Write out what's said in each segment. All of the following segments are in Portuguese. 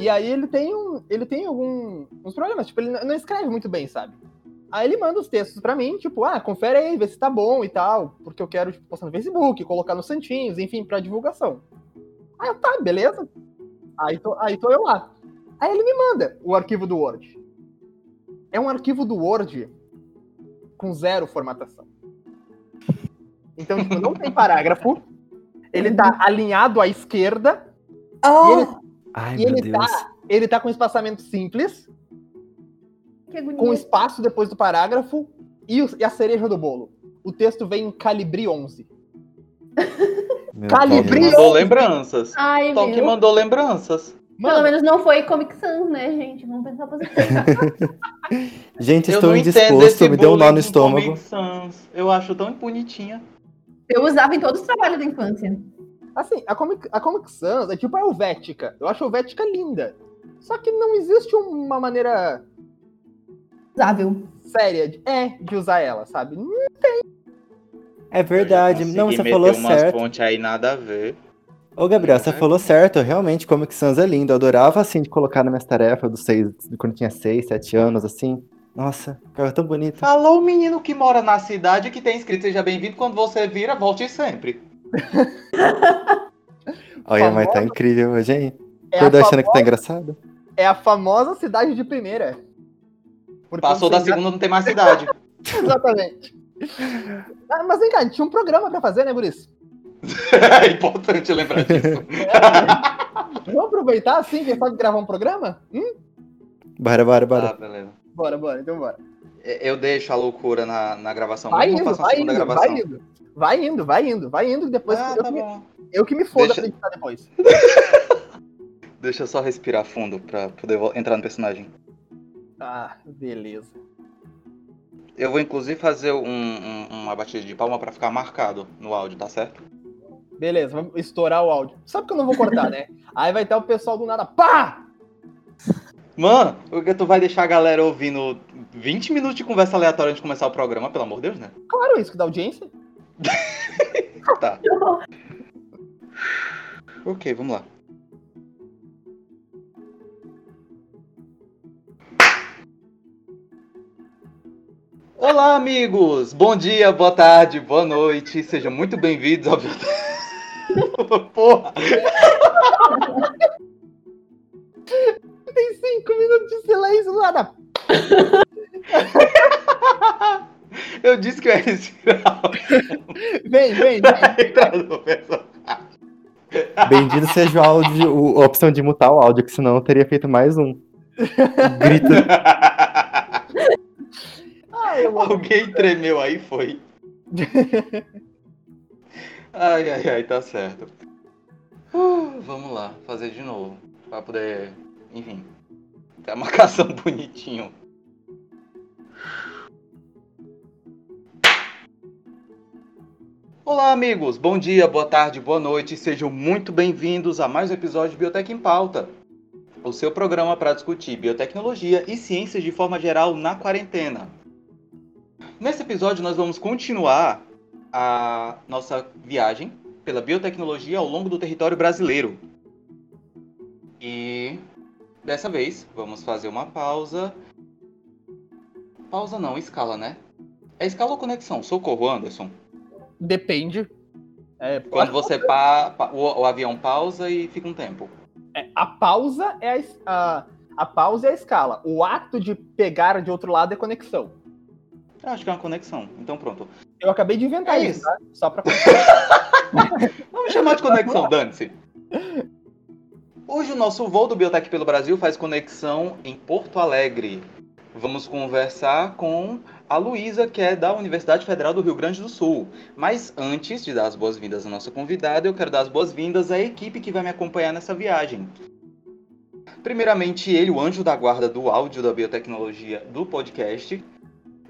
E aí ele tem um, ele tem algum, uns problemas, tipo, ele não escreve muito bem, sabe? Aí ele manda os textos para mim, tipo, ah, confere aí, vê se tá bom e tal, porque eu quero tipo, postar no Facebook, colocar nos santinhos, enfim, para divulgação. Aí eu, tá, beleza. Aí tô, aí tô eu lá. Aí ele me manda o arquivo do Word. É um arquivo do Word com zero formatação. Então, tipo, não tem parágrafo. Ele tá alinhado à esquerda. Oh, E ele, Ai, e meu ele Deus. tá, ele tá com espaçamento simples, que com espaço depois do parágrafo e, o- e a cereja do bolo. O texto vem em calibre 11. Meu Calibre- Deus. Mandou lembranças. Ai, Tom que meu. mandou lembranças. Pelo Mano, menos não foi Comic Sans, né, gente? Vamos pensar positivo. Gente, Eu estou indisposto, me deu um nó no estômago. Comic Sans. Eu acho tão bonitinha. Eu usava em todos os trabalhos da infância. Assim, a Comic, a Comic Sans é tipo a Helvética. Eu acho a Helvética linda. Só que não existe uma maneira Usável. séria de, é, de usar ela, sabe? É verdade. Eu já Não, você falou meter umas certo. fontes aí nada a ver. Ô, Gabriel, Não você é? falou certo. Realmente, Comic Sans é lindo. Eu adorava, assim, de colocar nas minhas tarefas dos seis, quando tinha seis, sete anos, assim. Nossa, ficava tão bonito. Falou o menino que mora na cidade que tem escrito Seja bem-vindo. Quando você vira, volte sempre. Olha, mas tá famosa- incrível hoje, hein? É Acordou achando que famo- tá engraçado? é a famosa cidade de primeira. Porque Passou da já- segunda, não tem mais cidade. Exatamente. Ah, mas vem cá, tinha um programa pra fazer, né, Guris? é importante lembrar disso. Vamos aproveitar assim, quem sabe gravar um programa? Hum? Bora, bora, Ah, bora. beleza. Bora, bora, então bora. Eu deixo a loucura na, na gravação. Vai indo, vai indo, gravação. vai indo. Vai indo, vai indo, vai indo, depois Ah, eu, tá que, bom. eu que me foda Deixa- pra editar depois. Deixa eu só respirar fundo pra poder entrar no personagem. Ah, beleza. Eu vou inclusive fazer um- um- uma batida de palma pra ficar marcado no áudio, tá certo? Beleza, vamos estourar o áudio. Sabe que eu não vou cortar, né? Aí vai estar o pessoal do nada, pá! Mano, porque tu vai deixar a galera ouvindo 20 minutos de conversa aleatória antes de começar o programa, pelo amor de Deus, né? Claro, isso que dá audiência. Tá. Ok, vamos lá. Olá, amigos! Bom dia, boa tarde, boa noite. Sejam muito bem-vindos ao Porra! Tem cinco minutos de silêncio, nada. Eu disse que eu ia respirar. Vem, vem, vem. Bendito seja o áudio, a opção de mutar o áudio, que senão eu teria feito mais um. Grito. Ai. Alguém tremeu aí, foi. Ai, ai, ai, tá certo. Uh, vamos lá, fazer de novo. Pra poder, enfim, ter a marcação bonitinho. Olá, amigos. Bom dia, boa tarde, boa noite. Sejam muito bem-vindos a mais um episódio de Biotech em Pauta. O seu programa para discutir biotecnologia e ciências de forma geral na quarentena. Nesse episódio, nós vamos continuar a nossa viagem pela biotecnologia ao longo do território brasileiro. E dessa vez, vamos fazer uma pausa. Pausa não, escala, né? É escala ou conexão? Socorro, Anderson. Depende. É, Quando você pa, pa- o, o avião pausa e fica um tempo. é, a pausa é a, a, a pausa é a escala. O ato de pegar de outro lado é conexão. Eu acho que é uma conexão. Então pronto. Eu acabei de inventar É isso, isso. tá? Só pra Vamos chamar de conexão, dane-se. Hoje o nosso voo do Biotech pelo Brasil faz conexão em Porto Alegre. Vamos conversar com a Luísa, que é da Universidade Federal do Rio Grande do Sul. Mas antes de dar as boas-vindas à nossa convidada, eu quero dar as boas-vindas à equipe que vai me acompanhar nessa viagem. Primeiramente, ele, o anjo da guarda do áudio da biotecnologia do podcast.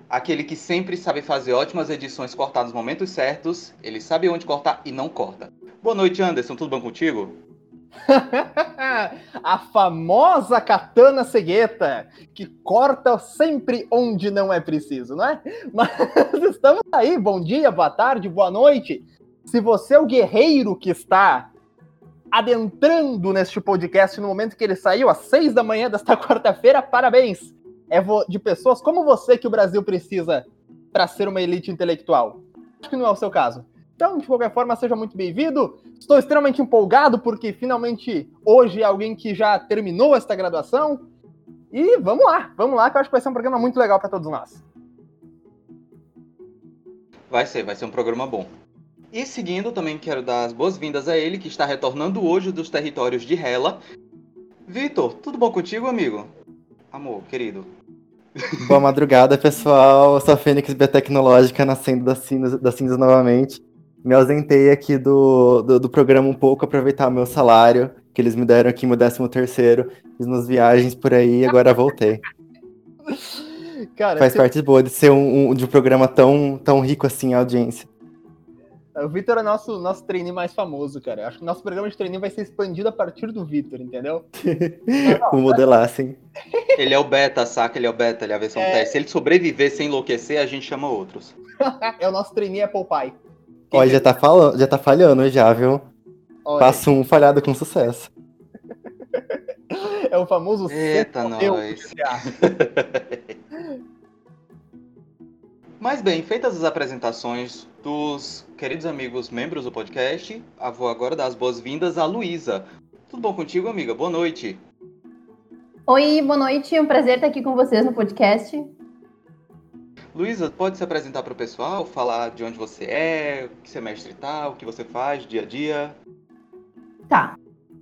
Aquele que sempre sabe fazer ótimas edições, cortar nos momentos certos. Ele sabe onde cortar e não corta. Boa noite, Anderson. Tudo bom contigo? a famosa katana cegueta, que corta sempre onde não é preciso, não é? Mas estamos aí, bom dia, boa tarde, boa noite. Se você é o guerreiro que está adentrando neste podcast no momento que ele saiu, às seis da manhã desta quarta-feira. Parabéns! É de pessoas como você que o Brasil precisa para ser uma elite intelectual. Acho que não é o seu caso. Então, de qualquer forma, seja muito bem-vindo. Estou extremamente empolgado porque finalmente hoje é alguém que já terminou esta graduação. E vamos lá, vamos lá, que eu acho que vai ser um programa muito legal para todos nós. Vai ser, vai ser um programa bom. E seguindo, também quero dar as boas-vindas a ele, que está retornando hoje dos territórios de Hela. Vitor, tudo bom contigo, amigo? Amor, querido. Boa madrugada, pessoal. Eu sou a Fênix Biotecnológica, nascendo das cinzas, das cinzas novamente. Me ausentei aqui do, do, do, programa um pouco, aproveitar o meu salário, que eles me deram aqui, meu 13 terceiro. Fiz umas viagens por aí e agora voltei. Cara, Faz parte boa de ser um, um, de um programa tão, tão rico assim em audiência. O Vitor é nosso, nosso trainee mais famoso, cara. Acho que o nosso programa de trainee vai ser expandido a partir do Vitor, entendeu? Vou modelar, sim. Ele é o beta, saca? Ele é o beta, ele é a versão é... teste. Se ele sobreviver sem enlouquecer, a gente chama outros. é o nosso trainee Apple Pie. Olha, já tá, falando, já tá falhando já, viu? Olha. Passo um falhado com sucesso. é o famoso Eita, nós. Mas bem, feitas as apresentações dos queridos amigos membros do podcast, vou agora dar as boas-vindas à Luísa. Tudo bom contigo, amiga? Boa noite. Oi, boa noite. É um prazer estar aqui com vocês no podcast. Luísa, pode se apresentar para o pessoal, falar de onde você é, que semestre tá, o que você faz dia a dia? Tá.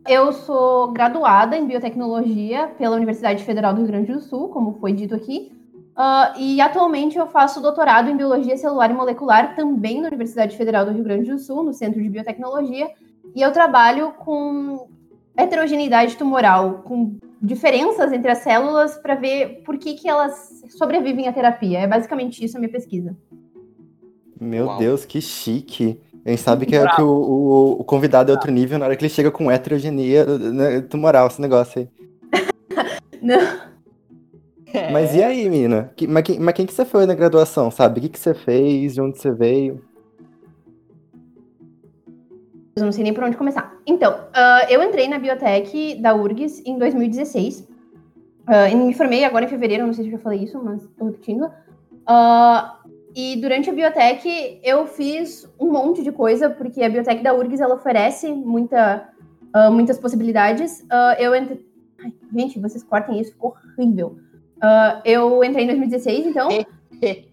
Eu sou graduada em biotecnologia pela Universidade Federal do Rio Grande do Sul, como foi dito aqui. Uh, e atualmente eu faço doutorado em Biologia Celular e Molecular também na Universidade Federal do Rio Grande do Sul, no Centro de Biotecnologia, e eu trabalho com heterogeneidade tumoral, com diferenças entre as células para ver por que, que elas sobrevivem à terapia. É basicamente isso a minha pesquisa. Meu Uau. Deus, que chique. A gente sabe que, é, que o, o, o, convidado é outro nível na hora que ele chega com heterogeneia né, tumoral, esse negócio aí. Não. É. Mas e aí, mina? Que, mas, quem, mas quem que você foi na graduação, sabe? O que, que você fez? De onde você veio? Eu não sei nem por onde começar. Então, uh, eu entrei na biotech da URGS em 2016. Uh, me formei agora em fevereiro, não sei se eu já falei isso, mas tô repetindo. Uh, e durante a biotech eu fiz um monte de coisa, porque a biotech da URGS ela oferece muita, uh, muitas possibilidades. eu. Ai, gente, vocês cortem isso, ficou horrível. Eu entrei em 2016, então.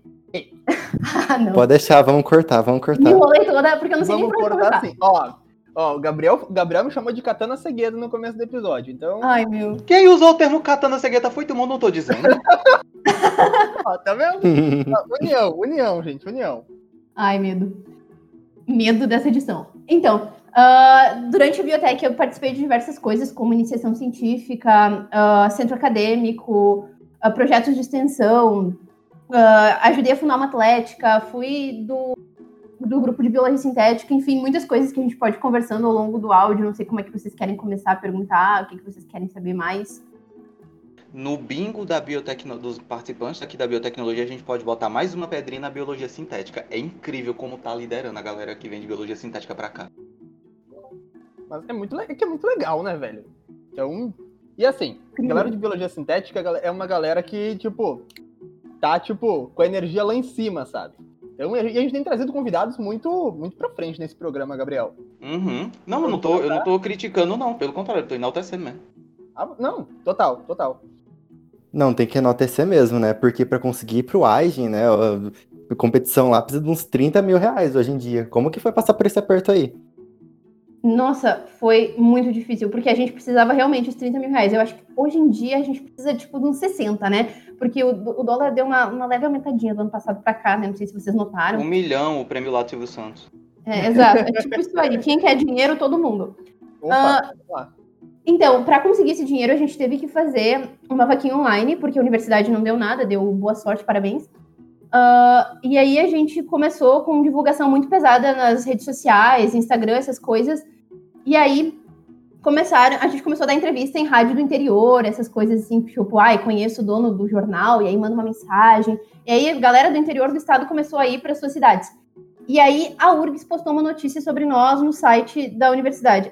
ah, Pode deixar, vamos cortar, vamos cortar. Me enrolei toda, porque eu não sei vamos nem por cortar assim. Ó, ó, o Gabriel, Gabriel me chamou de Katana Cegueta no começo do episódio, então. Ai, meu. Quem usou o termo Katana Cegueta foi todo mundo, não tô dizendo. ó, tá vendo? união, união, gente, união. Ai, medo. Medo dessa edição. Então, Uh, durante a biotech eu participei de diversas coisas, como iniciação científica, uh, centro acadêmico, uh, projetos de extensão, uh, ajudei a fundar uma atlética, fui do, do grupo de biologia sintética, enfim, muitas coisas que a gente pode ir conversando ao longo do áudio. Não sei como é que vocês querem começar a perguntar, o que, que vocês querem saber mais. No bingo da biotecno... dos participantes aqui da biotecnologia, a gente pode botar mais uma pedrinha na biologia sintética. É incrível como tá liderando a galera que vem de biologia sintética para cá. Mas é muito, é que é muito legal, né, velho? Um e assim, a galera de biologia sintética é uma galera que, tipo, tá, tipo, com a energia lá em cima, sabe? Então, e a gente tem trazido convidados muito, muito pra frente nesse programa, Gabriel. Uhum. Não, eu não, tô, eu não tô criticando, não. Pelo contrário, eu tô enaltecendo mesmo. Ah, não, total, total. Não, tem que enaltecer mesmo, né? Porque para conseguir ir pro Aigen, né? A competição lá precisa de uns 30 mil reais hoje em dia. Como que foi passar por esse aperto aí? Nossa, foi muito difícil, porque a gente precisava realmente dos 30 mil reais. Eu acho que hoje em dia a gente precisa, tipo, de uns 60, né? Porque o, o dólar deu uma, uma leve aumentadinha do ano passado para cá, né? Não sei se vocês notaram. Um milhão o prêmio lá do Silvio Santos. É, exato. É tipo isso aí. Quem quer dinheiro, todo mundo. Opa, uh, então, para conseguir esse dinheiro, a gente teve que fazer uma vaquinha online, porque a universidade não deu nada, deu boa sorte, parabéns. Uh, e aí a gente começou com divulgação muito pesada nas redes sociais, Instagram, essas coisas. E aí começaram, a gente começou a dar entrevista em rádio do interior, essas coisas assim, tipo, ai, conheço o dono do jornal, e aí manda uma mensagem. E aí a galera do interior do estado começou a ir para suas cidades. E aí a URGS postou uma notícia sobre nós no site da universidade.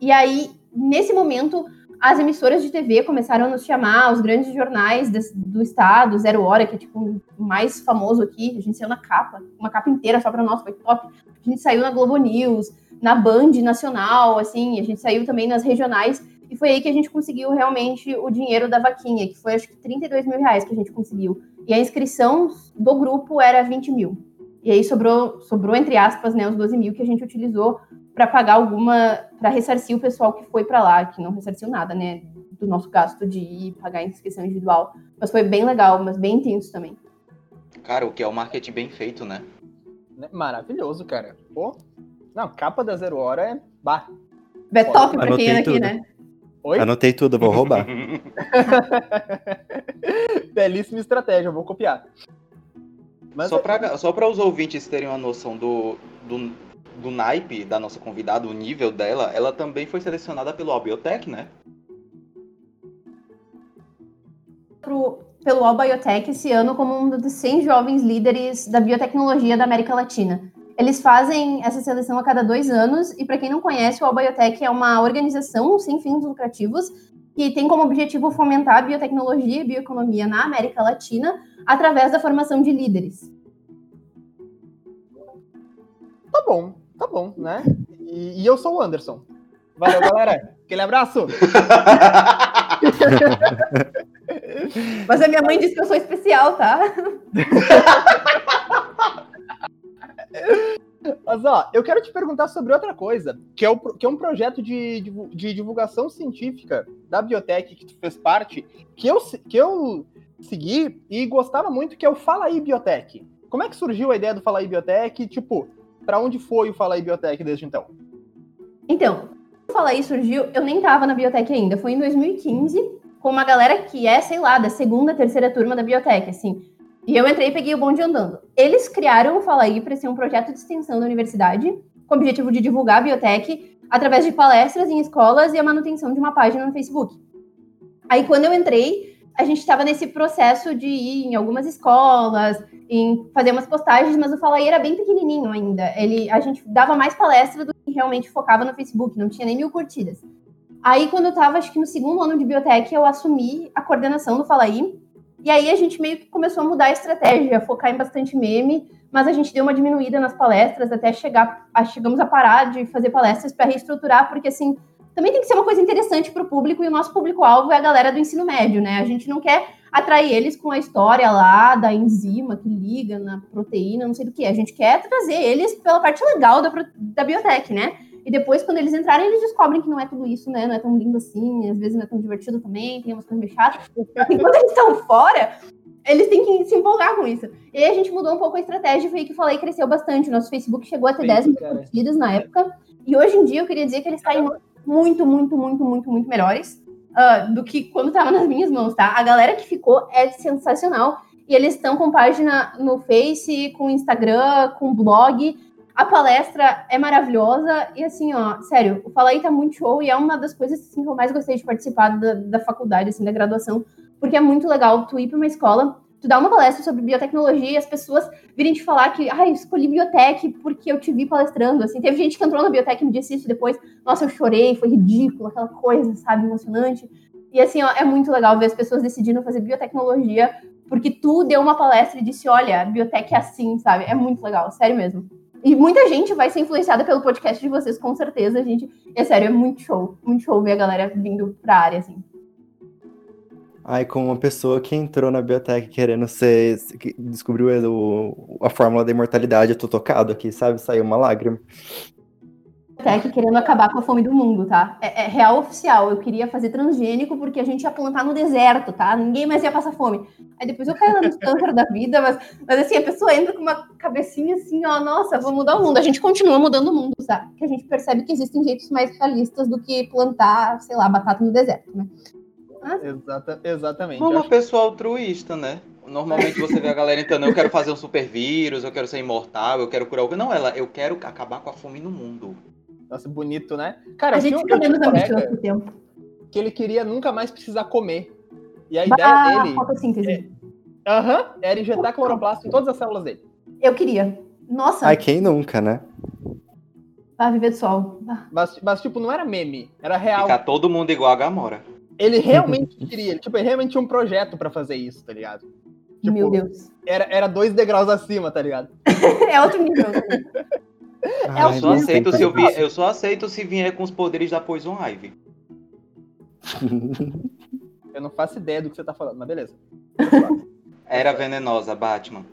E aí, nesse momento, as emissoras de TV começaram a nos chamar, os grandes jornais do estado, Zero Hora, que é tipo o mais famoso aqui, a gente saiu na capa, uma capa inteira só para nós, foi top. A gente saiu na Globo News, na Band Nacional, assim, a gente saiu também nas regionais, e foi aí que a gente conseguiu realmente o dinheiro da vaquinha, que foi acho que 32 mil reais que a gente conseguiu. E a inscrição do grupo era 20 mil. E aí sobrou, sobrou entre aspas, né, os 12 mil que a gente utilizou para pagar alguma, para ressarcir o pessoal que foi para lá, que não ressarciu nada, né, do nosso gasto de ir pagar a inscrição individual. Mas foi bem legal, mas bem intenso também. Cara, o que é o marketing bem feito, né? né maravilhoso, cara. Pô, não, capa da Zero Hora é. Bah. É top pra quem é aqui, né? Oi? Anotei tudo, vou roubar. Belíssima estratégia, vou copiar. Mas só é... para só os ouvintes terem uma noção do, do, do naipe da nossa convidada, o nível dela, ela também foi selecionada pelo Albiotech, né? Pro, pelo Albiotech esse ano como um dos 100 jovens líderes da biotecnologia da América Latina. Eles fazem essa seleção a cada dois anos, e para quem não conhece, o Albiotech é uma organização sem fins lucrativos que tem como objetivo fomentar a biotecnologia e bioeconomia na América Latina através da formação de líderes. Tá bom, tá bom, né? E, e eu sou o Anderson. Valeu, galera. Aquele abraço. Mas a minha mãe disse que eu sou especial, tá? Mas ó, eu quero te perguntar sobre outra coisa, que é, o, que é um projeto de, de, divulgação científica da Biotech que tu fez parte, que eu, que eu segui e gostava muito, que é o Fala aí Biotech. Como é que surgiu a ideia do Fala aí Biotech? Tipo, para onde foi o Fala aí Biotech desde então? Então, o Fala aí surgiu, eu nem tava na Biotech ainda, foi em 2015, com uma galera que é, sei lá, da segunda, terceira turma da Biotech, assim. E eu entrei e peguei o bonde andando. Eles criaram o Fala Aí para ser um projeto de extensão da universidade, com o objetivo de divulgar a biotech através de palestras em escolas e a manutenção de uma página no Facebook. Aí, quando eu entrei, a gente estava nesse processo de ir em algumas escolas, em fazer umas postagens, mas o Fala Aí era bem pequenininho ainda. Ele, a gente dava mais palestra do que realmente focava no Facebook, não tinha nem mil curtidas. Aí, quando eu estava, acho que no segundo ano de biotech, eu assumi a coordenação do Fala Aí, e aí a gente meio que começou a mudar a estratégia, focar em bastante meme, mas a gente deu uma diminuída nas palestras até chegar, a, chegamos a parar de fazer palestras para reestruturar, porque assim, também tem que ser uma coisa interessante para o público e o nosso público-alvo é a galera do ensino médio, né? A gente não quer atrair eles com a história lá da enzima que liga na proteína, não sei do que. A gente quer trazer eles pela parte legal da, da biotech, né? E depois, quando eles entrarem, eles descobrem que não é tudo isso, né? Não é tão lindo assim, às vezes não é tão divertido também, tem umas coisas meio chatas. Enquanto eles estão fora, eles têm que se empolgar com isso. E aí a gente mudou um pouco a estratégia, foi que falei, cresceu bastante. O nosso Facebook chegou a ter 10 mil curtidas na época. E hoje em dia eu queria dizer que eles estão muito, muito, muito, muito, muito melhores uh, do que quando estava nas minhas mãos, tá? A galera que ficou é sensacional. E eles estão com página no Face, com Instagram, com blog. A palestra é maravilhosa e assim, ó, sério, o Fala aí tá muito show e é uma das coisas assim, que eu mais gostei de participar da, da faculdade, assim, da graduação, porque é muito legal tu ir para uma escola, tu dar uma palestra sobre biotecnologia e as pessoas virem te falar que, eu escolhi biotech porque eu te vi palestrando, assim, teve gente que entrou na biotech e me disse isso depois, nossa, eu chorei, foi ridículo, aquela coisa, sabe, emocionante. E assim, ó, é muito legal ver as pessoas decidindo fazer biotecnologia porque tu deu uma palestra e disse, olha, biotech é assim, sabe? É muito legal, sério mesmo. E muita gente vai ser influenciada pelo podcast de vocês, com certeza, gente. É sério, é muito show. Muito show ver a galera vindo pra área, assim. Ai, como uma pessoa que entrou na biotech querendo ser. Que descobriu a fórmula da imortalidade, eu tô tocado aqui, sabe? Saiu uma lágrima. Tech querendo acabar com a fome do mundo, tá? É, é, real oficial. Eu queria fazer transgênico porque a gente ia plantar no deserto, tá? Ninguém mais ia passar fome. Aí depois eu caí lá no câncer da vida, mas, mas assim, a pessoa entra com uma cabecinha assim, ó, nossa, vou mudar o mundo. A gente continua mudando o mundo, tá? Que a gente percebe que existem jeitos mais realistas do que plantar, sei lá, batata no deserto, né? Mas... Exata, exatamente. Uma pessoa altruísta, né? Normalmente você vê a galera entrando, eu quero fazer um super vírus, eu quero ser imortal, eu quero curar o. Não, ela, eu quero acabar com a fome no mundo. Nossa, bonito, né? Cara, a gente fica menos ambicioso tempo. Que ele queria nunca mais precisar comer. E a ideia dele. Fotossíntese. É, aham, uhum, era injetar cloroplasto em todas as células dele. Eu queria. Nossa. Ai, quem nunca, né? Ah, viver do sol. Ah, Mas, mas, tipo, não era meme, era real. Ficar todo mundo igual a Gamora. Ele realmente queria, ele, tipo, ele realmente tinha um projeto pra fazer isso, tá ligado? Tipo, Meu Deus. Era, era dois degraus acima, tá ligado? É outro nível. Ai, Eu só, aceito se eu, vi- eu só aceito se vier com os poderes da Poison Ivy. Eu não faço ideia do que você tá falando, mas beleza. Era venenosa, Batman.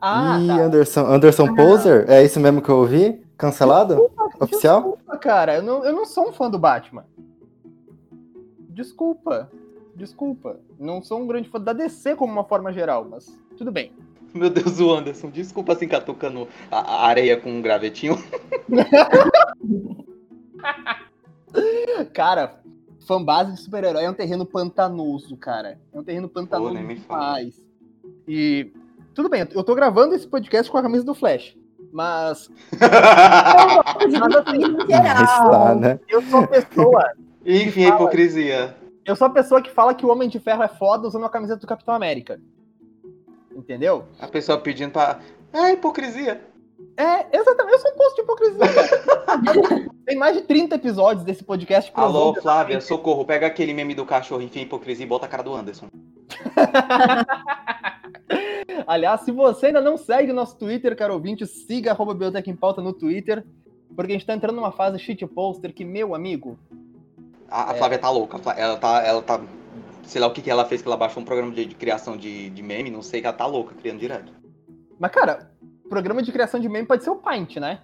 Ah, Ih, tá. Anderson, Anderson Poser? É isso mesmo que eu ouvi? Cancelado? Oficial? Desculpa, cara, eu não, eu não sou um fã do Batman. Desculpa. Desculpa. Não sou um grande fã da DC como uma forma geral, mas tudo bem. Meu Deus, o Anderson, desculpa assim catucando a, a areia com um gravetinho. Cara, fanbase de super-herói é um terreno pantanoso, cara. É um terreno pantanoso nem me fala. demais. E tudo bem, eu tô gravando esse podcast com a camisa do Flash. Mas né? eu sou a pessoa. Enfim, a hipocrisia. Eu sou a pessoa que fala que o Homem de Ferro é foda usando a camiseta do Capitão América. Entendeu? A pessoa pedindo pra. É hipocrisia. É, exatamente. Eu sou um posto de hipocrisia. Tem mais de 30 episódios desse podcast Alô, Flávia, socorro. Pega aquele meme do cachorro, enfia hipocrisia e bota a cara do Anderson. Aliás, se você ainda não segue o nosso Twitter, caro ouvinte, siga arroba Biblioteca em Pauta no Twitter, porque a gente tá entrando numa fase shit poster que, meu amigo, A, a É. Flávia tá louca. Ela tá. Ela tá. Sei lá o que, que ela fez, que ela baixou um programa de, de criação de, de meme, não sei, que ela tá louca criando direto. Mas, cara, programa de criação de meme pode ser o Paint, né?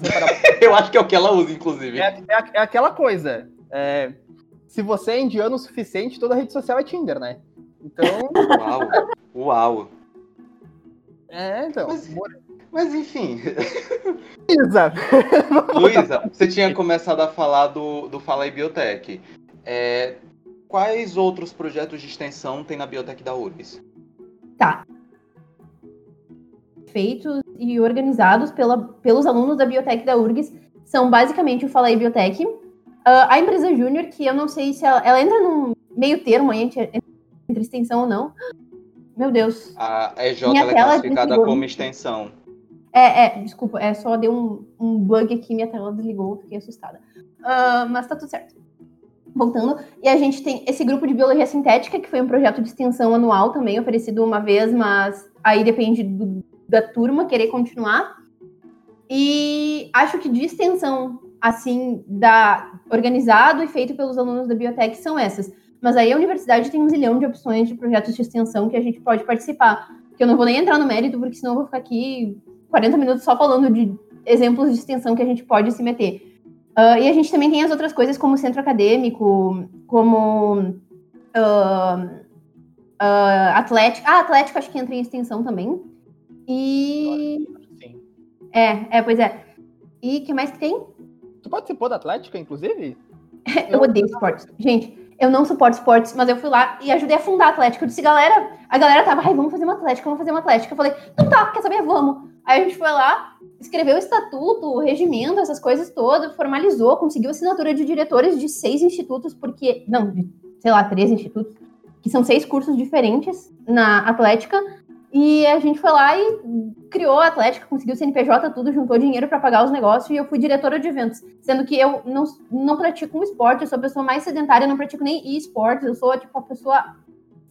Eu acho que é o que ela usa, inclusive. é, é, é aquela coisa. é, se você é indiano o suficiente, toda rede social é Tinder, né? Então, Uau. Uau. é, então. Mas- Mas enfim, Isa, Luísa, você tinha começado a falar do, do Fala aí Biotech. É, quais outros projetos de extensão tem na Biotech da URBS? feitos e organizados pela, pelos alunos da Biotech da URGS são basicamente o Falei Biotech, ah, a empresa Júnior, que eu não sei se ela, ela entra num meio termo aí entre, entre extensão ou não. Meu Deus. A EJ Minha ela é classificada desligou. como extensão. É, é, desculpa, é só deu um, um bug aqui, minha tela desligou, fiquei assustada. Ah, mas tá tudo certo. Voltando, e a gente tem esse grupo de biologia sintética, que foi um projeto de extensão anual também, oferecido uma vez, mas aí depende do- da turma querer continuar. E acho que de extensão, assim, da, organizado e feito pelos alunos da biotech são essas. Mas aí a universidade tem um zilhão de opções de projetos de extensão que a gente pode participar. Que eu não vou nem entrar no mérito, porque senão eu vou ficar aqui 40 minutos só falando de exemplos de extensão que a gente pode se meter. Ah, e a gente também tem as outras coisas, como centro acadêmico, como ah, ah, atlético. Ah, atlético acho que entra em extensão também. E. Sim. É, é, pois é. E o que mais que tem? Tu participou da Atlética, inclusive? Eu odeio esportes. Gente, eu não suporto esportes, mas eu fui lá e ajudei a fundar a Atlética. Eu disse, galera, a galera tava, ai, vamos fazer uma Atlética, vamos fazer uma Atlética. Eu falei, então tá, quer saber? Vamos. Aí a gente foi lá, escreveu o estatuto, o regimento, essas coisas todas, formalizou, conseguiu assinatura de diretores de seis institutos, porque. Não, de, sei lá, três institutos, que são seis cursos diferentes na Atlética. E a gente foi lá e criou a Atlética, conseguiu o CNPJ, tudo, juntou dinheiro para pagar os negócios e eu fui diretora de eventos. Sendo que eu não, não pratico um esporte, eu sou a pessoa mais sedentária, eu não pratico nem esportes, eu sou, tipo, a pessoa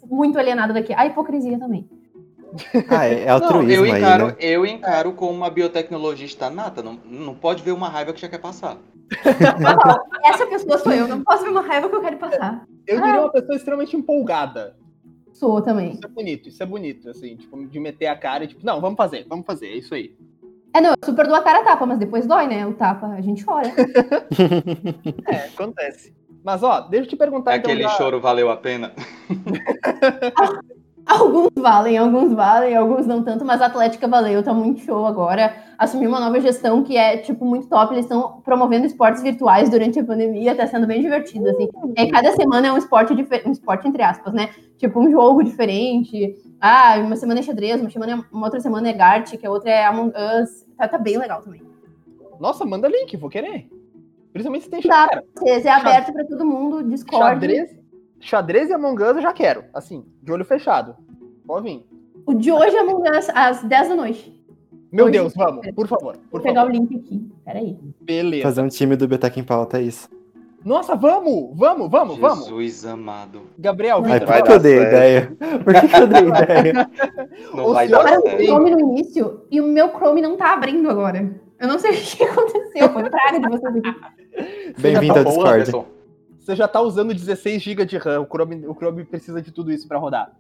muito alienada daqui. A hipocrisia também. Ah, é, é Não, altruísmo eu aí, encaro, né? eu encaro como uma biotecnologista nata. Não, não pode ver uma raiva que já quer passar. Essa pessoa sou eu, não posso ver uma raiva que eu quero passar. Eu diria uma pessoa extremamente empolgada. Sou também. Isso é bonito, isso é bonito, assim, tipo, de meter a cara e tipo, não, vamos fazer, vamos fazer, é isso aí. É, não, eu super dou a cara a tapa, mas depois dói, né? O tapa, a gente chora. É, acontece. Mas ó, deixa eu te perguntar então. Aquele da- choro valeu a pena. Alguns valem, alguns valem, alguns não tanto, mas a Atlética valeu, tá muito show agora. Assumiu uma nova gestão que é, tipo, muito top. Eles estão promovendo esportes virtuais durante a pandemia, tá sendo bem divertido, assim. E cada semana é um esporte diferente, um esporte entre aspas, né? Tipo, um jogo diferente. Ah, uma semana é xadrez, uma, semana, uma outra semana é Gartic, a outra é Among Us. Tá, tá bem legal também. Nossa, manda link, vou querer. Principalmente se tem xadrez. vocês, é aberto pra todo mundo, Discord. Xadrez, xadrez e Among Us eu já quero, assim, de olho fechado. Pode vir. O de hoje é Among Us às 10 da noite. Meu Hoje- Deus, vamos, por favor, Vou por pegar favor. o link aqui. Peraí. Beleza. Fazer um time do Biotech em pauta, é isso. Nossa, vamos! Vamos, vamos, vamos! Jesus amado. Gabriel, Vai Ai, Vitor, por vai que, que eu dei ideia? Por que, que eu dei ideia? Não O vai dar o. Chrome no início e o meu Chrome não tá abrindo agora. Eu não sei o que aconteceu. Foi praga de vocês aqui. Bem-vindo ao Ô, Discord. Anderson, você já tá usando 16 GB de RAM. O Chrome, o Chrome precisa de tudo isso pra rodar.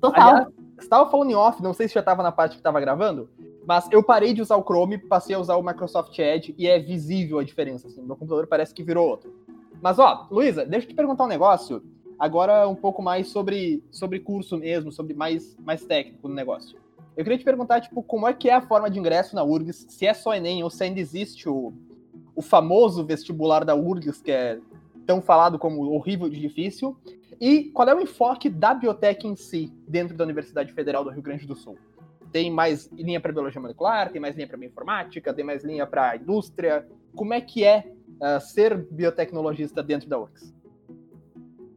Total. Aliás, você tava falando em off, não sei se já tava na parte que tava gravando, mas eu parei de usar o Chrome, passei a usar o Microsoft Edge e é visível a diferença. Assim, meu computador parece que virou outro. Mas ó, Luísa, deixa eu te perguntar um negócio. Agora um pouco mais sobre, sobre curso mesmo, sobre mais, mais técnico no negócio. Eu queria te perguntar, tipo, como é que é a forma de ingresso na URGS, se é só Enem ou se ainda existe o, o famoso vestibular da URGS, que é tão falado como horrível de difícil, e qual é o enfoque da biotech em si, dentro da Universidade Federal do Rio Grande do Sul? Tem mais linha para biologia molecular, tem mais linha para bioinformática, tem mais linha para indústria. Como é que é uh, ser biotecnologista dentro da URGS?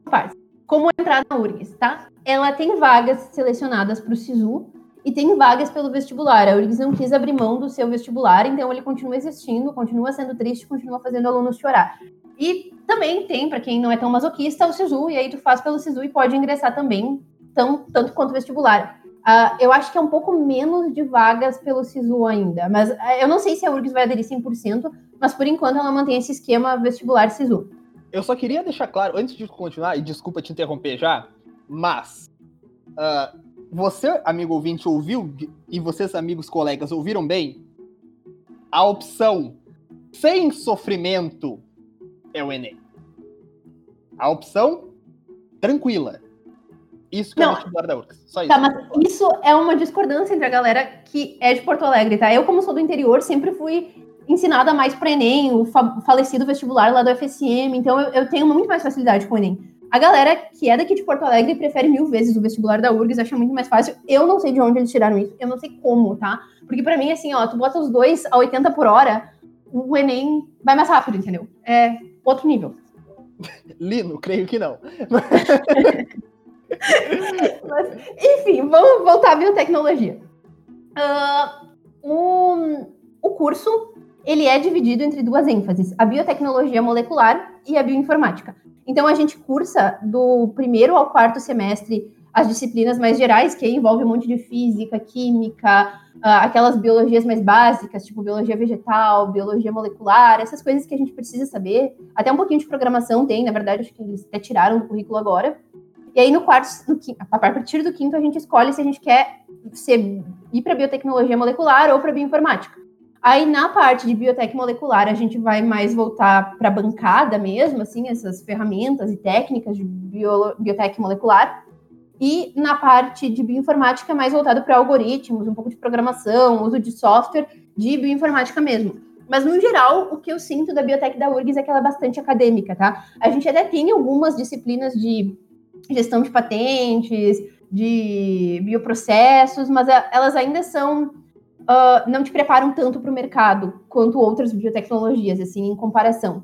Faz. Como entrar na URGS, tá? Ela tem vagas selecionadas para o SISU e tem vagas pelo vestibular. A URGS não quis abrir mão do seu vestibular, então ele continua existindo, continua sendo triste, continua fazendo alunos chorar. E também tem, para quem não é tão masoquista, o SISU, e aí tu faz pelo SISU e pode ingressar também, tão, tanto quanto vestibular. Uh, eu acho que é um pouco menos de vagas pelo SISU ainda, mas uh, eu não sei se a URGS vai aderir 100%, mas por enquanto ela mantém esse esquema vestibular SISU. Eu só queria deixar claro, antes de continuar, e desculpa te interromper já, mas uh, você, amigo ouvinte, ouviu, e vocês, amigos colegas, ouviram bem? A opção sem sofrimento é o Enem. A opção tranquila. Isso que é Não. o vestibular da URGS. Só isso. Tá, mas isso é uma discordância entre a galera que é de Porto Alegre, tá? Eu, como sou do interior, sempre fui ensinada mais para Enem, o fa falecido vestibular lá do FSM, então eu, eu, tenho muito mais facilidade com o Enem. A galera que é daqui de Porto Alegre prefere mil vezes o vestibular da URGS, acha muito mais fácil. Eu não sei de onde eles tiraram isso, eu não sei como, tá? Porque para mim, assim, ó, tu bota os dois a 80 por hora, o Enem vai mais rápido, entendeu? É outro nível. Lino, creio que não. Mas, enfim, vamos voltar à biotecnologia. Uh, o, o curso ele é dividido entre duas ênfases: a biotecnologia molecular e a bioinformática. Então a gente cursa do primeiro ao quarto semestre as disciplinas mais gerais, que envolve um monte de física, química, aquelas biologias mais básicas, tipo biologia vegetal, biologia molecular, essas coisas que a gente precisa saber. Até um pouquinho de programação tem, na verdade, acho que eles até tiraram do currículo agora. E aí, no quarto, no quinto, a partir do quinto, a gente escolhe se a gente quer ser, ir para biotecnologia molecular ou para bioinformática. Aí, na parte de biotec molecular, a gente vai mais voltar para a bancada mesmo, assim, essas ferramentas e técnicas de bio, biotec molecular. E na parte de bioinformática, mais voltado para algoritmos, um pouco de programação, uso de software de bioinformática mesmo. Mas, no geral, o que eu sinto da biotec da URGS é que ela é bastante acadêmica, tá? A gente até tem algumas disciplinas de gestão de patentes, de bioprocessos, mas elas ainda são uh, não te preparam tanto para o mercado quanto outras biotecnologias, assim, em comparação.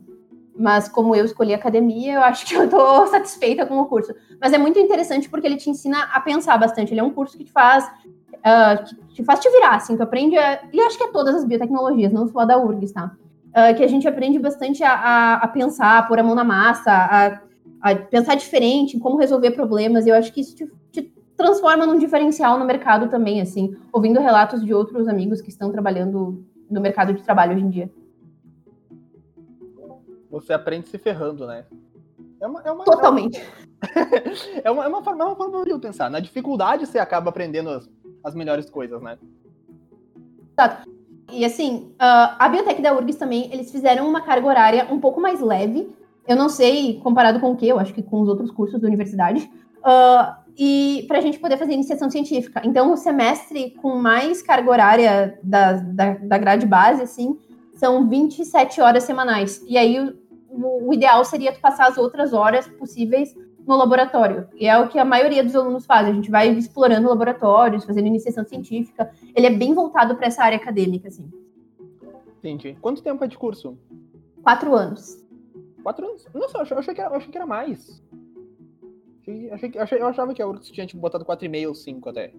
Mas como eu escolhi academia, eu acho que eu estou satisfeita com o curso. Mas é muito interessante porque ele te ensina a pensar bastante. Ele é um curso que te faz uh, que te faz te virar, assim, tu aprende a, e acho que é todas as biotecnologias, não só da URGS, tá? Uh, que a gente aprende bastante a, a, a pensar, a pôr a mão na massa, a a pensar diferente em como resolver problemas. E eu acho que isso te, te, transforma num diferencial no mercado também, assim, ouvindo relatos de outros amigos que estão trabalhando no mercado de trabalho hoje em dia. Você aprende se ferrando, né? É uma, é uma, Totalmente. É uma, é uma, forma, é uma forma de pensar. Na dificuldade você acaba aprendendo as, as melhores coisas, né? Exato. E assim, uh, a biotech da URGS também, eles fizeram uma carga horária um pouco mais leve, eu não sei comparado com o que, eu acho que com os outros cursos da universidade, uh, e para a gente poder fazer iniciação científica. Então, o semestre com mais carga horária da, da, da grade base, assim, são 27 horas semanais. E aí, o, o ideal seria tu passar as outras horas possíveis no laboratório. E é o que a maioria dos alunos faz. A gente vai explorando laboratórios, fazendo iniciação científica. Ele é bem voltado para essa área acadêmica, assim. Entendi. Quanto tempo é de curso? Quatro anos. Quatro anos? Nossa, eu achei, que, era, eu achei que era mais. Achei, achei, achei, eu achava que a URGS tinha tipo, botado 4,5 ou 5 até.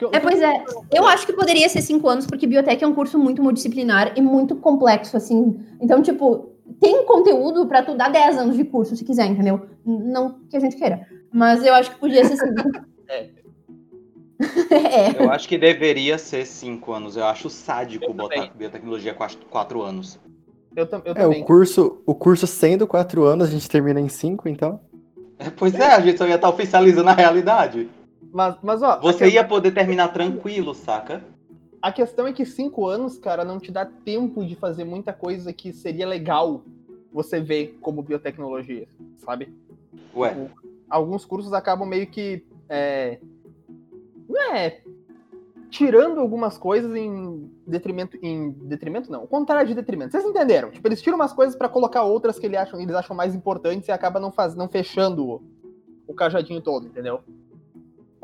Eu, é, pois é. Eu acho que poderia ser cinco anos, porque biotech é um curso muito multidisciplinar e muito complexo, assim. Então, tipo, tem conteúdo para tu dar 10 anos de curso, se quiser, entendeu? Não que a gente queira. Mas eu acho que podia ser cinco. é. é. Eu acho que deveria ser cinco anos. Eu acho sádico eu botar também. biotecnologia quatro, quatro anos. Eu, eu é, o curso, o curso sendo quatro anos, a gente termina em cinco, então? É, pois é, a gente só ia estar oficializando a realidade. Mas, mas ó. Você ia poder terminar tranquilo, saca? A questão é que cinco anos, cara, não te dá tempo de fazer muita coisa que seria legal você ver como biotecnologia, sabe? Ué. Tipo, alguns cursos acabam meio que. É, não é tirando algumas coisas em detrimento. Em detrimento, não. O contrário de detrimento. Vocês entenderam? Tipo, eles tiram umas coisas para colocar outras que eles acham, eles acham mais importantes e acaba não, faz, não fechando o, o cajadinho todo, entendeu?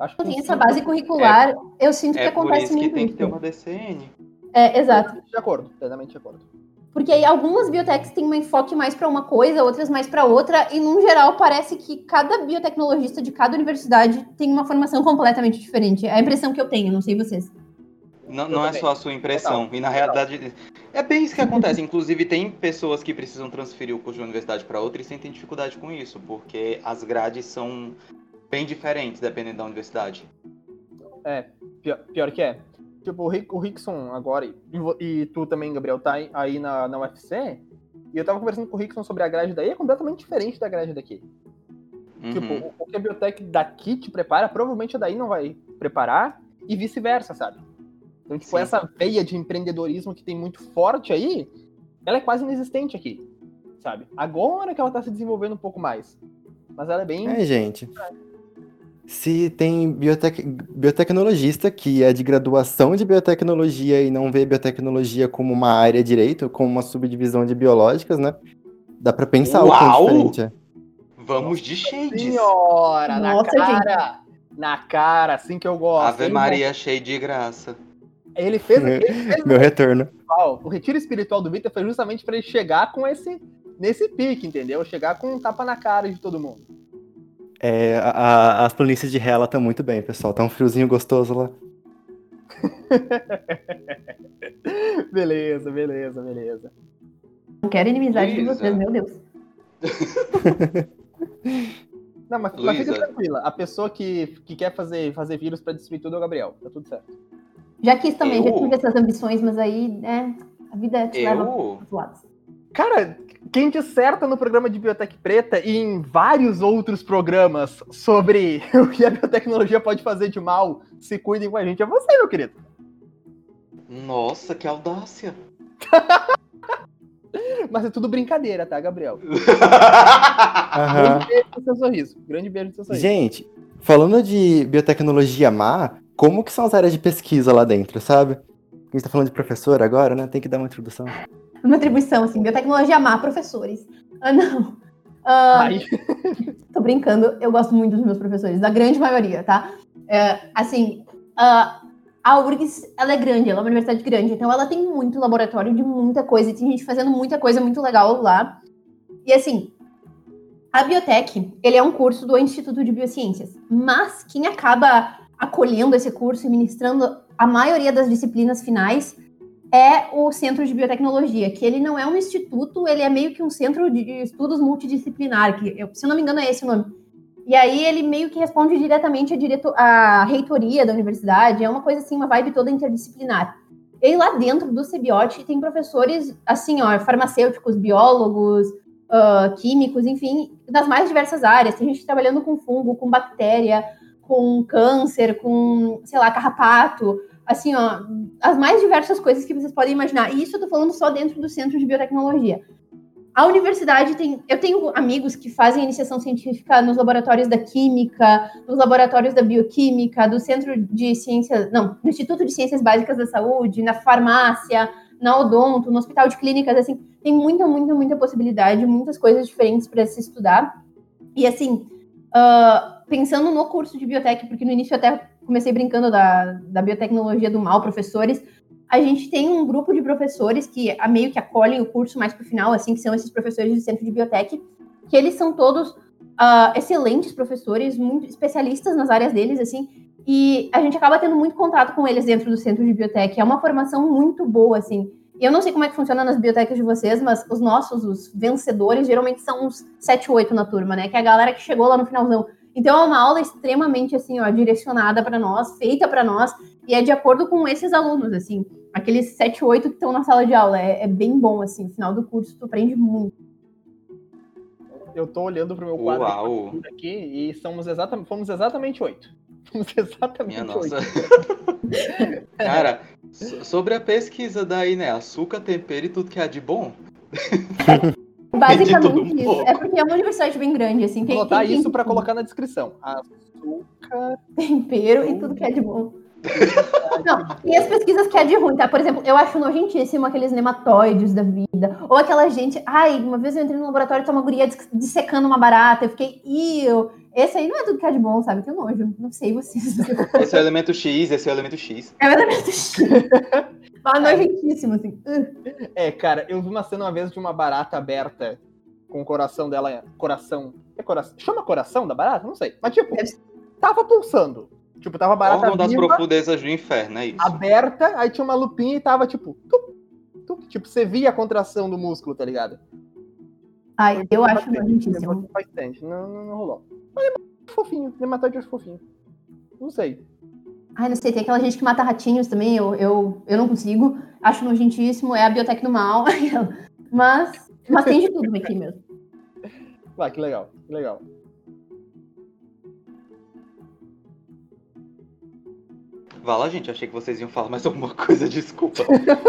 Acho que tem essa base curricular, é, eu sinto que é acontece muito. É por isso que tem que ter uma DCN. É, exato. De acordo, plenamente de acordo. Porque aí algumas biotechs têm um enfoque mais para uma coisa, outras mais para outra, e no geral parece que cada biotecnologista de cada universidade tem uma formação completamente diferente. É a impressão que eu tenho, não sei vocês. Não, não é só a sua impressão. E na realidade, é bem isso que acontece. Inclusive, tem pessoas que precisam transferir o curso de uma universidade para outra e sentem dificuldade com isso, porque as grades são bem diferentes dependendo da universidade. É, pior, pior que é. Tipo, o, Rick, o Rickson agora, e, e, tu também, Gabriel, tá aí na, na UFC, e eu tava conversando com o Rickson sobre a grade daí, é completamente diferente da grade daqui. Uhum. Tipo, o, que a biotech daqui te prepara, provavelmente a daí não vai preparar, e vice-versa, sabe? Então, tipo, Sim. essa veia de empreendedorismo que tem muito forte aí, ela é quase inexistente aqui, sabe? Agora que ela tá se desenvolvendo um pouco mais. Mas ela é bem. É, gente. É se tem biotec... biotecnologista que é de graduação de biotecnologia e não vê biotecnologia como uma área direito, como uma subdivisão de biológicas, né? Dá para pensar Uau! o que é diferente. Vamos de shades. Senhora, Nossa, na cara. Gente. Na cara, assim que eu gosto. Ave Maria, cheio de graça. Ele fez, ele fez meu retorno. O retiro espiritual do Vitor foi justamente para ele chegar com esse nesse pique, entendeu? Chegar com um tapa na cara de todo mundo. É, a, as planícies de Hela estão muito bem, pessoal. Tá um friozinho gostoso lá. beleza, beleza, beleza. Não quero inimizade Luísa. de vocês, meu Deus. Não, mas, mas fica tranquila. A pessoa que, que quer fazer, fazer vírus para destruir tudo é o Gabriel. Tá tudo certo. Já quis também, Eu? já tive essas ambições, mas aí, né, a vida te Eu? leva para os lados. Cara, quem disserta no programa de Biotech Preta e em vários outros programas sobre o que a biotecnologia pode fazer de mal, se cuidem com a gente, é você, meu querido. Nossa, que audácia. Mas é tudo brincadeira, tá, Gabriel? Uhum. Grande beijo no seu sorriso. Grande beijo no seu sorriso. Gente, falando de biotecnologia má, como que são as áreas de pesquisa lá dentro, sabe? A gente tá falando de professor agora, né? Tem que dar uma introdução uma atribuição, assim, biotecnologia má, professores. Ah, não. Uh, tô brincando, eu gosto muito dos meus professores, da grande maioria, tá? É, assim, uh, a URGS, ela é grande, ela é uma universidade grande, então ela tem muito laboratório de muita coisa, e tem gente fazendo muita coisa muito legal lá. E assim, a Biotech, ele é um curso do Instituto de Biociências, mas quem acaba acolhendo esse curso e ministrando a maioria das disciplinas finais é o Centro de Biotecnologia, que ele não é um instituto, ele é meio que um centro de estudos multidisciplinar, que eu, se eu não me engano é esse o nome. E aí ele meio que responde diretamente à, direto, à reitoria da universidade, é uma coisa assim, uma vibe toda interdisciplinar. E lá dentro do CBIOT tem professores, assim, ó, farmacêuticos, biólogos, uh, químicos, enfim, das mais diversas áreas. Tem gente trabalhando com fungo, com bactéria, com câncer, com, sei lá, carrapato, assim, ó, as mais diversas coisas que vocês podem imaginar. E isso eu tô falando só dentro do Centro de Biotecnologia. A universidade tem. Eu tenho amigos que fazem iniciação científica nos laboratórios da Química, nos laboratórios da Bioquímica, do Centro de Ciências. Não, no Instituto de Ciências Básicas da Saúde, na farmácia, na Odonto, no Hospital de Clínicas. Assim, tem muita, muita, muita possibilidade, muitas coisas diferentes para se estudar. E, assim, uh, pensando no curso de biotech, porque no início eu até comecei brincando da, da biotecnologia do mal, professores. A gente tem um grupo de professores que a meio que acolhem o curso mais para o final, assim, que são esses professores do Centro de Biotech, que eles são todos uh, excelentes professores, muito especialistas nas áreas deles, assim, E a gente acaba tendo muito contato com eles dentro do centro de biotech. É uma formação muito boa, assim. Eu não sei como é que funciona nas bibliotecas de vocês, mas os nossos, os vencedores, geralmente são uns 7, 8 na turma, né? Que é a galera que chegou lá no finalzão. Então é uma aula extremamente assim, ó, direcionada para nós, feita para nós, e é de acordo com esses alunos, assim. Aqueles 7, 8 que estão na sala de aula. É, é, bem bom, assim. No final do curso, tu aprende muito. Eu tô olhando pro meu quadro Uau. aqui e somos exatamente, fomos exatamente oito. Fomos exatamente Minha oito. Nossa. Cara, sobre a pesquisa daí, né? Açúcar, tempero e tudo que há de bom. Basicamente isso. É porque é uma universidade bem grande, assim. Vou botar isso para colocar na descrição. Açúcar, tempero e tudo que é de bom. Não, e as pesquisas que é de ruim, tá? Por exemplo, eu acho nojentíssimo aqueles nematóides da vida. Ou aquela gente. Ai, uma vez eu entrei no laboratório e tá uma guria dissecando uma barata. Eu fiquei. Iu. Esse aí não é tudo que é de bom, sabe? Que nojo. Não sei vocês. Esse é o elemento X, esse é o elemento X. É o elemento X. Mas nojentíssimo, assim. É, cara, eu vi uma cena uma vez de uma barata aberta com o coração dela. Coração. É coração? Chama coração da barata? Não sei. Mas, tipo, tava pulsando. Tipo, tava barata Órgão das profundezas do inferno, é isso. Aberta, aí tinha uma lupinha e tava, tipo... Tup, tup, tipo, você via a contração do músculo, tá ligado? Ai, eu acho nojentíssimo. Bastante, não, não, não rolou. Mas é fofinho, nematóide é fofinho. Não sei. Ai, não sei, tem aquela gente que mata ratinhos também, eu, eu, eu não consigo. Acho nojentíssimo, é a biotec do mal. mas, mas tem de tudo aqui mesmo. Vai, que legal, que legal. Vá lá, gente, achei que vocês iam falar mais alguma coisa, desculpa.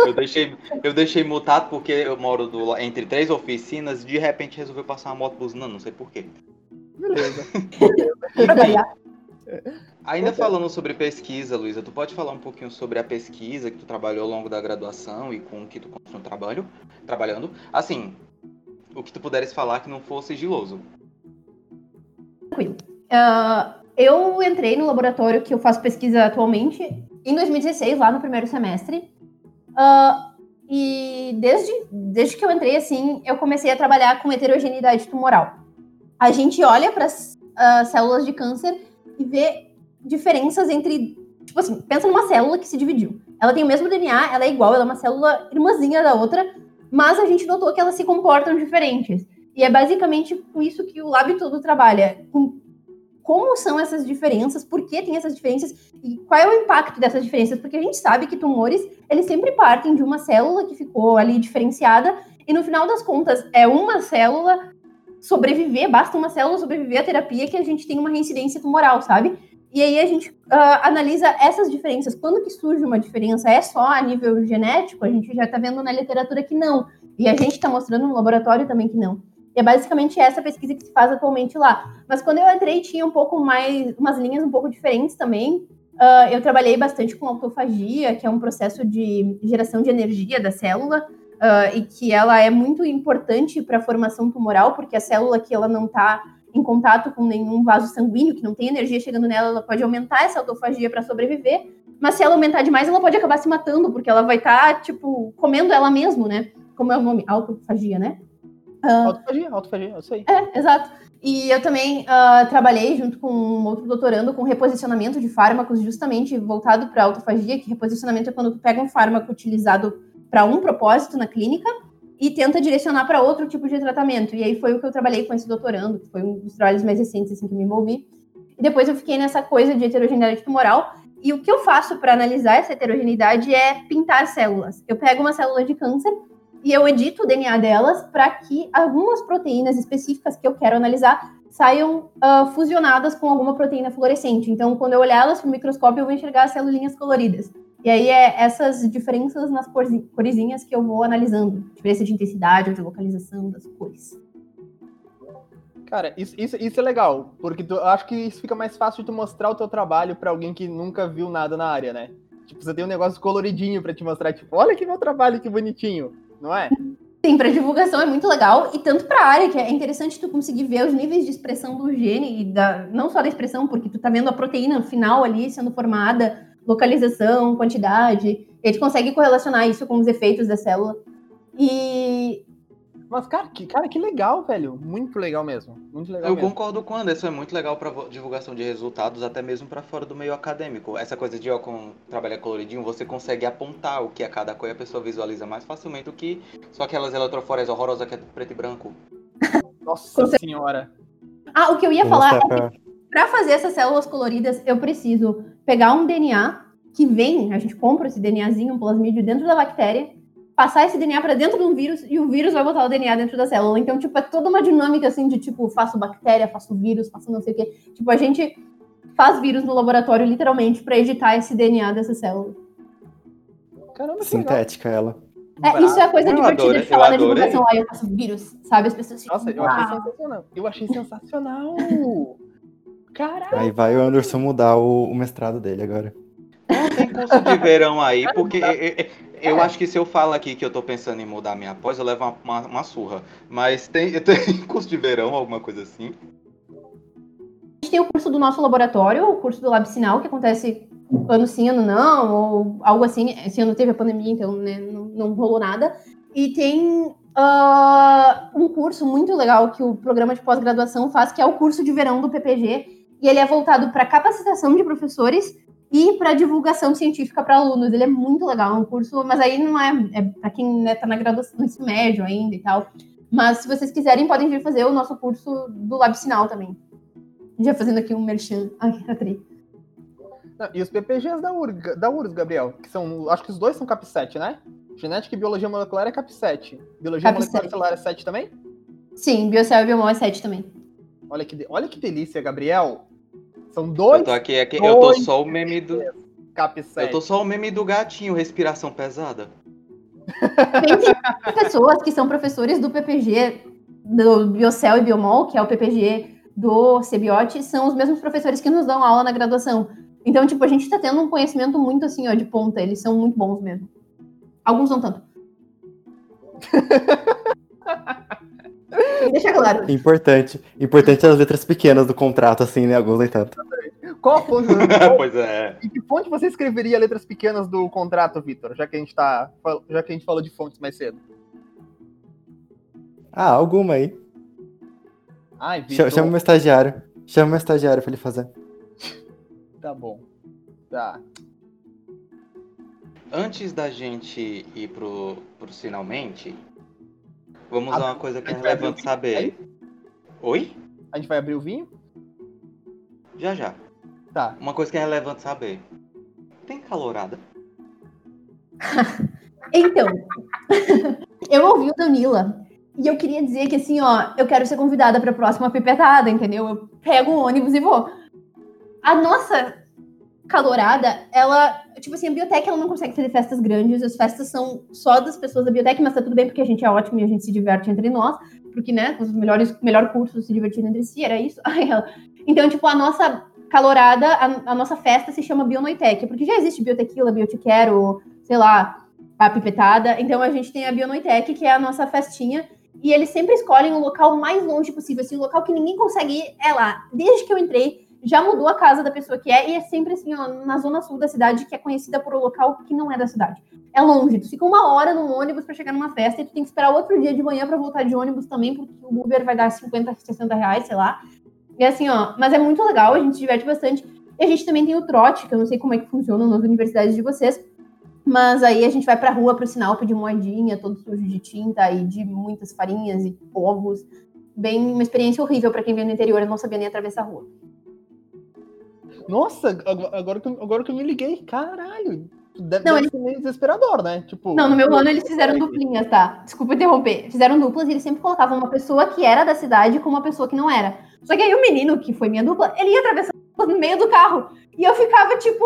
Eu deixei, eu deixei mutado porque eu moro do, entre três oficinas e de repente resolveu passar uma moto buzinando, não sei porquê. Beleza. Ainda falando sobre pesquisa, Luísa, tu pode falar um pouquinho sobre a pesquisa que tu trabalhou ao longo da graduação e com o que tu continua trabalho, trabalhando? Assim, o que tu puderes falar que não fosse sigiloso. Tranquilo. Uh, eu entrei no laboratório que eu faço pesquisa atualmente em 2016, lá no primeiro semestre. Uh, e desde, desde que eu entrei, assim, eu comecei a trabalhar com heterogeneidade tumoral. A gente olha para as uh, células de câncer e vê diferenças entre. Tipo assim, pensa numa célula que se dividiu. Ela tem o mesmo DNA, ela é igual, ela é uma célula irmãzinha da outra, mas a gente notou que elas se comportam diferentes. E é basicamente com isso que o lab todo trabalha, com como são essas diferenças, por que tem essas diferenças e qual é o impacto dessas diferenças, porque a gente sabe que tumores, eles sempre partem de uma célula que ficou ali diferenciada e no final das contas é uma célula sobreviver, basta uma célula sobreviver à terapia que a gente tem uma reincidência tumoral, sabe? E aí a gente uh, analisa essas diferenças. Quando que surge uma diferença? É só a nível genético? A gente já está vendo na literatura que não. E a gente está mostrando no laboratório também que não. E é basicamente essa pesquisa que se faz atualmente lá. Mas quando eu entrei, tinha um pouco mais, umas linhas um pouco diferentes também. Uh, eu trabalhei bastante com autofagia, que é um processo de geração de energia da célula, uh, e que ela é muito importante para a formação tumoral, porque a célula que ela não está em contato com nenhum vaso sanguíneo, que não tem energia chegando nela, ela pode aumentar essa autofagia para sobreviver. Mas se ela aumentar demais, ela pode acabar se matando, porque ela vai estar, tá, tipo, comendo ela mesma, né? Como é o nome? Autofagia, né? Uh, autofagia, autofagia, eu sei. É, exato. E eu também uh, trabalhei junto com um outro doutorando com reposicionamento de fármacos, justamente voltado para autofagia, que reposicionamento é quando tu pega um fármaco utilizado para um propósito na clínica e tenta direcionar para outro tipo de tratamento. E aí foi o que eu trabalhei com esse doutorando, que foi um dos trabalhos mais recentes assim, que me envolvi. E depois eu fiquei nessa coisa de heterogeneidade tumoral. E o que eu faço para analisar essa heterogeneidade é pintar células. Eu pego uma célula de câncer e eu edito o DNA delas para que algumas proteínas específicas que eu quero analisar saiam uh, fusionadas com alguma proteína fluorescente. Então, quando eu olhar elas no microscópio, eu vou enxergar as celulinhas coloridas. E aí é essas diferenças nas corzinhas que eu vou analisando. Diferença de intensidade ou de localização das cores. Cara, isso, isso, isso é legal, porque tu, eu acho que isso fica mais fácil de tu mostrar o teu trabalho para alguém que nunca viu nada na área, né? Tipo, você tem um negócio coloridinho para te mostrar, tipo, olha que meu trabalho, que bonitinho não é? Sim, para divulgação é muito legal e tanto para a área que é interessante tu conseguir ver os níveis de expressão do gene e da não só da expressão, porque tu tá vendo a proteína final ali sendo formada, localização, quantidade, e tu consegue correlacionar isso com os efeitos da célula. E Mas, cara, que, cara, que legal, velho. Muito legal mesmo. Muito legal Eu mesmo. concordo com o Anderson, é muito legal para divulgação de resultados, até mesmo para fora do meio acadêmico. Essa coisa de ó, com trabalhar coloridinho, você consegue apontar o que é cada cor e a pessoa visualiza mais facilmente do que só aquelas eletroforas horrorosas que é preto e branco. Nossa senhora. Ah, o que eu ia falar é mostrar que pra- Para fazer essas células coloridas, eu preciso pegar um DNA que vem, a gente compra esse DNAzinho, um plasmídio dentro da bactéria, passar esse DNA para dentro de um vírus e o vírus vai botar o DNA dentro da célula. Então, tipo, é toda uma dinâmica assim de tipo, faço bactéria, faço vírus, faço não sei o quê. Tipo, a gente faz vírus no laboratório literalmente para editar esse DNA dessa célula. Caramba, que legal. Sintética ela. É, isso é a coisa Eu divertida adorei, de falar adorei. divulgação. Ah, eu faço vírus, sabe? As pessoas ficam, Nossa, eu achei "Uau". sensacional. Eu achei sensacional. Caralho. Aí vai o Anderson mudar o, o mestrado dele agora. Tem curso de verão aí, porque eu, acho que se eu falo aqui que eu tô pensando em mudar minha pós, eu levo uma, uma, uma surra. Mas tem, tem curso de verão, alguma coisa assim? A gente tem o curso do nosso laboratório, o curso do Lab Sinal, que acontece ano sim, ano não, ou algo assim. Esse ano teve a pandemia, então né, não, não rolou nada. E tem ah, um curso muito legal que o programa de pós-graduação faz, que é o curso de verão do PPG. E ele é voltado para capacitação de professores e para divulgação científica para alunos. Ele é muito legal, é um curso, mas aí não é, é para quem está na graduação, no ensino médio ainda e tal. Mas se vocês quiserem, podem vir fazer o nosso curso do Lab Sinal também. Já fazendo aqui um merchan. Ai, a tri. Não, e os PPGs da, URG, da URGS, Gabriel? Que são. Acho que os dois são CAP 7, né? Genética e biologia molecular é CAP 7. Biologia Cap molecular 7. celular é 7 também? Sim, Biocel e Biomol é 7 também. Olha que, de- olha que delícia, Gabriel. São dois Eu tô aqui, aqui eu tô dois. só o meme do. CAP Eu 7. tô só o meme do gatinho, respiração pesada. Tem, pessoas que são professores do PPG, do Biocel e Biomol, que é o PPG do CBIOT, são os mesmos professores que nos dão aula na graduação. Então, tipo, a gente tá tendo um conhecimento muito assim, ó, de ponta. Eles são muito bons mesmo. Alguns não tanto. Deixa claro. Importante. Importante as letras pequenas do contrato, assim, né? Alguns nem tanto. Qual a fonte, pois é. em que fonte você escreveria letras pequenas do contrato, Vitor? Já que a gente tá. Já que a gente falou de fontes mais cedo. Ah, alguma aí. Ai, Chama, Vitor. chama o meu estagiário. Chama o meu estagiário pra ele fazer. Tá bom. Tá. Antes da gente ir pro, pro finalmente, vamos a uma coisa que é o relevante saber. Oi? A gente vai abrir o vinho? Já já. Tá. Uma coisa que é relevante saber. Tem calorada? Então, eu ouvi o Danila e eu queria dizer que assim, ó, eu quero ser convidada para a próxima pipetada, entendeu? Eu pego um ônibus e vou. A nossa calorada, ela, tipo assim, a biotec ela não consegue fazer festas grandes, as festas são só das pessoas da biotec, mas tá tudo bem porque a gente é ótimo e a gente se diverte entre nós, porque, né, os melhores melhor cursos se divertindo entre si, era isso. Então, tipo, a nossa calorada, a, a nossa festa se chama Bionoitec, porque já existe Biotequila, Biotiquero, sei lá, a pipetada. Então a gente tem a Bionoitec, que é a nossa festinha. E eles sempre escolhem o local mais longe possível, assim, o local que ninguém consegue ir é lá. Desde que eu entrei, já mudou a casa da pessoa que é, e é sempre assim, ó, na zona sul da cidade, que é conhecida por um local que não é da cidade. É longe, tu fica uma hora num ônibus pra chegar numa festa e tu tem que esperar outro dia de manhã pra voltar de ônibus também, porque o Uber vai dar 50, 60 reais, sei lá. E assim, ó, mas é muito legal, a gente se diverte bastante. E a gente também tem o trote, que eu não sei como é que funciona nas universidades de vocês, mas aí a gente vai pra rua pro sinal pedir moedinha, todo sujo de tinta e de muitas farinhas e ovos. Bem, uma experiência horrível pra quem vem do interior e não sabia nem atravessar a rua. Nossa, ag- agora que, eu- agora que eu me liguei, caralho. Deve, Não, deve ser meio desesperador, né? Tipo. Não, no meu ano eles fizeram duplinhas, tá? Desculpa interromper. Fizeram duplas e eles sempre colocavam uma pessoa que era da cidade com uma pessoa que não era. Só que aí o menino, que foi minha dupla, ele ia atravessando no meio do carro. E eu ficava tipo,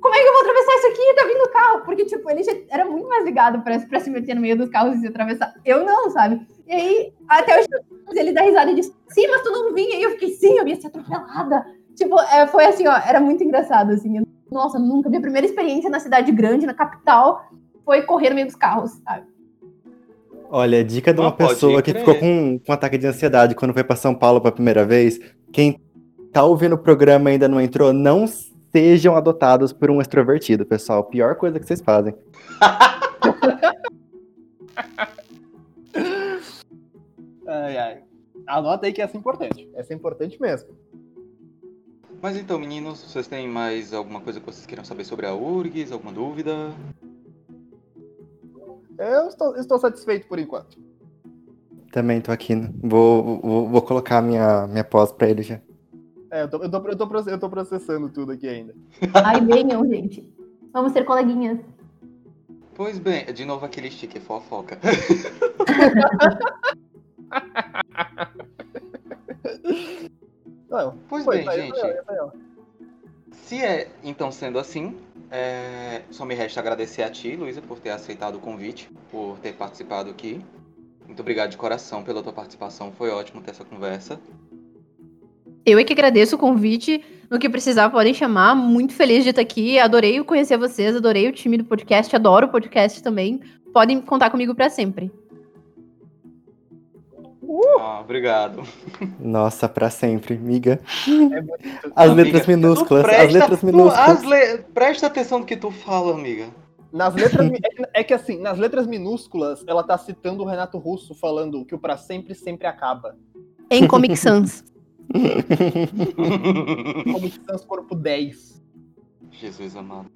como é que eu vou atravessar isso aqui? Tá vindo o carro. Porque, tipo, ele já era muito mais ligado pra, pra se meter no meio dos carros e se atravessar. Eu não, sabe? E aí, até hoje, ele dá risada e diz, sim, mas tu não vinha. E eu fiquei, sim, eu ia ser atropelada. Tipo, é, foi assim, ó, era muito engraçado, assim. Eu- nossa, nunca. Minha primeira experiência na cidade grande, na capital, foi correr no meio dos carros, sabe? Olha, dica de uma pessoa que ficou com, com ataque de ansiedade quando foi pra São Paulo pela primeira vez. Quem tá ouvindo o programa e ainda não entrou, não sejam adotados por um extrovertido, pessoal. Pior coisa que vocês fazem. Ai, ai. Anota aí que essa é importante. Essa é importante mesmo. Mas então, meninos, vocês têm mais alguma coisa que vocês queiram saber sobre a URGS? Alguma dúvida? Eu estou, estou satisfeito por enquanto. Também tô aqui. né? Vou, vou, vou colocar minha, minha pós pra ele já. É, eu tô, eu, tô, eu, tô, eu tô processando tudo aqui ainda. Ai, venham, gente. Vamos ser coleguinhas. Pois bem, de novo aquele sticker fofoca. Não, Pois foi, bem, saiu, gente. saiu, saiu. Se é então sendo assim, é, só me resta agradecer a ti, Luísa, por ter aceitado o convite, por ter participado aqui. Muito obrigado de coração pela tua participação, foi ótimo ter essa conversa. Eu é que agradeço o convite. No que precisar, podem chamar. Muito feliz de estar aqui. Adorei conhecer vocês, adorei o time do podcast, adoro o podcast também. Podem contar comigo pra sempre. Ah, obrigado. Nossa, pra sempre, miga. É bonito. As Amiga, letras minúsculas, tu as presta- letras tu- minúsculas. as le- Presta atenção no que tu fala, amiga. Nas letras, é que- é que assim, nas letras minúsculas, ela tá citando o Renato Russo falando que o pra sempre sempre acaba. Em Comic Sans. Como Sans Corpo 10. Jesus amado.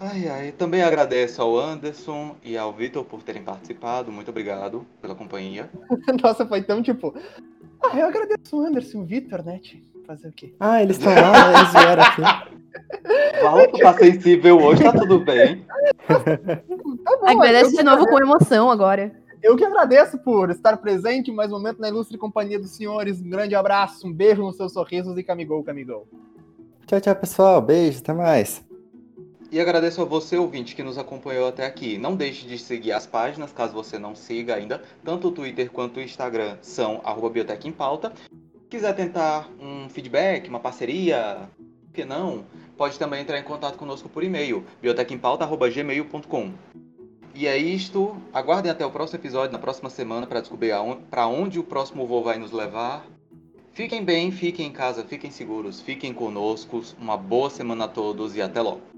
Ai, ai. Também agradeço ao Anderson e ao Vitor por terem participado. Muito obrigado pela companhia. Nossa, foi tão tipo. Ah, eu agradeço o Anderson e o Vitor, né? Fazer o quê? Ah, eles estão lá, eles vieram aqui. Fala que tá sensível hoje, tá tudo bem. Tá bom, Agradece de novo com emoção agora. eu que agradeço por estar presente em mais um momento na ilustre companhia dos senhores. Um grande abraço, um beijo nos seus sorrisos e camigol, camigol. Tchau, tchau, pessoal. Beijo, até mais. E agradeço a você, ouvinte, que nos acompanhou até aqui. Não deixe de seguir as páginas, caso você não siga ainda. Tanto o Twitter quanto o Instagram são arroba em Pauta. Quiser tentar um feedback, uma parceria, que não? Pode também entrar em contato conosco por e-mail, biotechempauta.gmail.com. E é isto. Aguardem até o próximo episódio, na próxima semana, para descobrir para onde o próximo voo vai nos levar. Fiquem bem, fiquem em casa, fiquem seguros, fiquem conosco. Uma boa semana a todos e até logo.